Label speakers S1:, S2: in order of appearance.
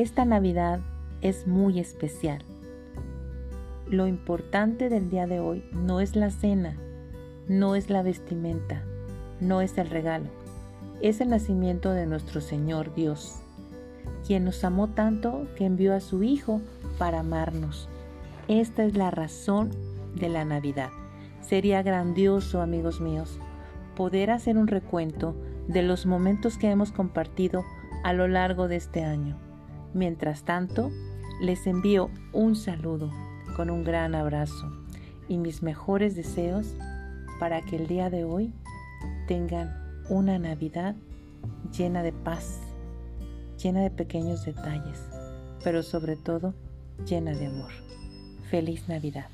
S1: Esta Navidad es muy especial. Lo importante del día de hoy no es la cena, no es la vestimenta, no es el regalo, es el nacimiento de nuestro Señor Dios, quien nos amó tanto que envió a su Hijo para amarnos. Esta es la razón de la Navidad. Sería grandioso, amigos míos, poder hacer un recuento de los momentos que hemos compartido a lo largo de este año. Mientras tanto, les envío un saludo con un gran abrazo y mis mejores deseos para que el día de hoy tengan una Navidad llena de paz, llena de pequeños detalles, pero sobre todo llena de amor. Feliz Navidad.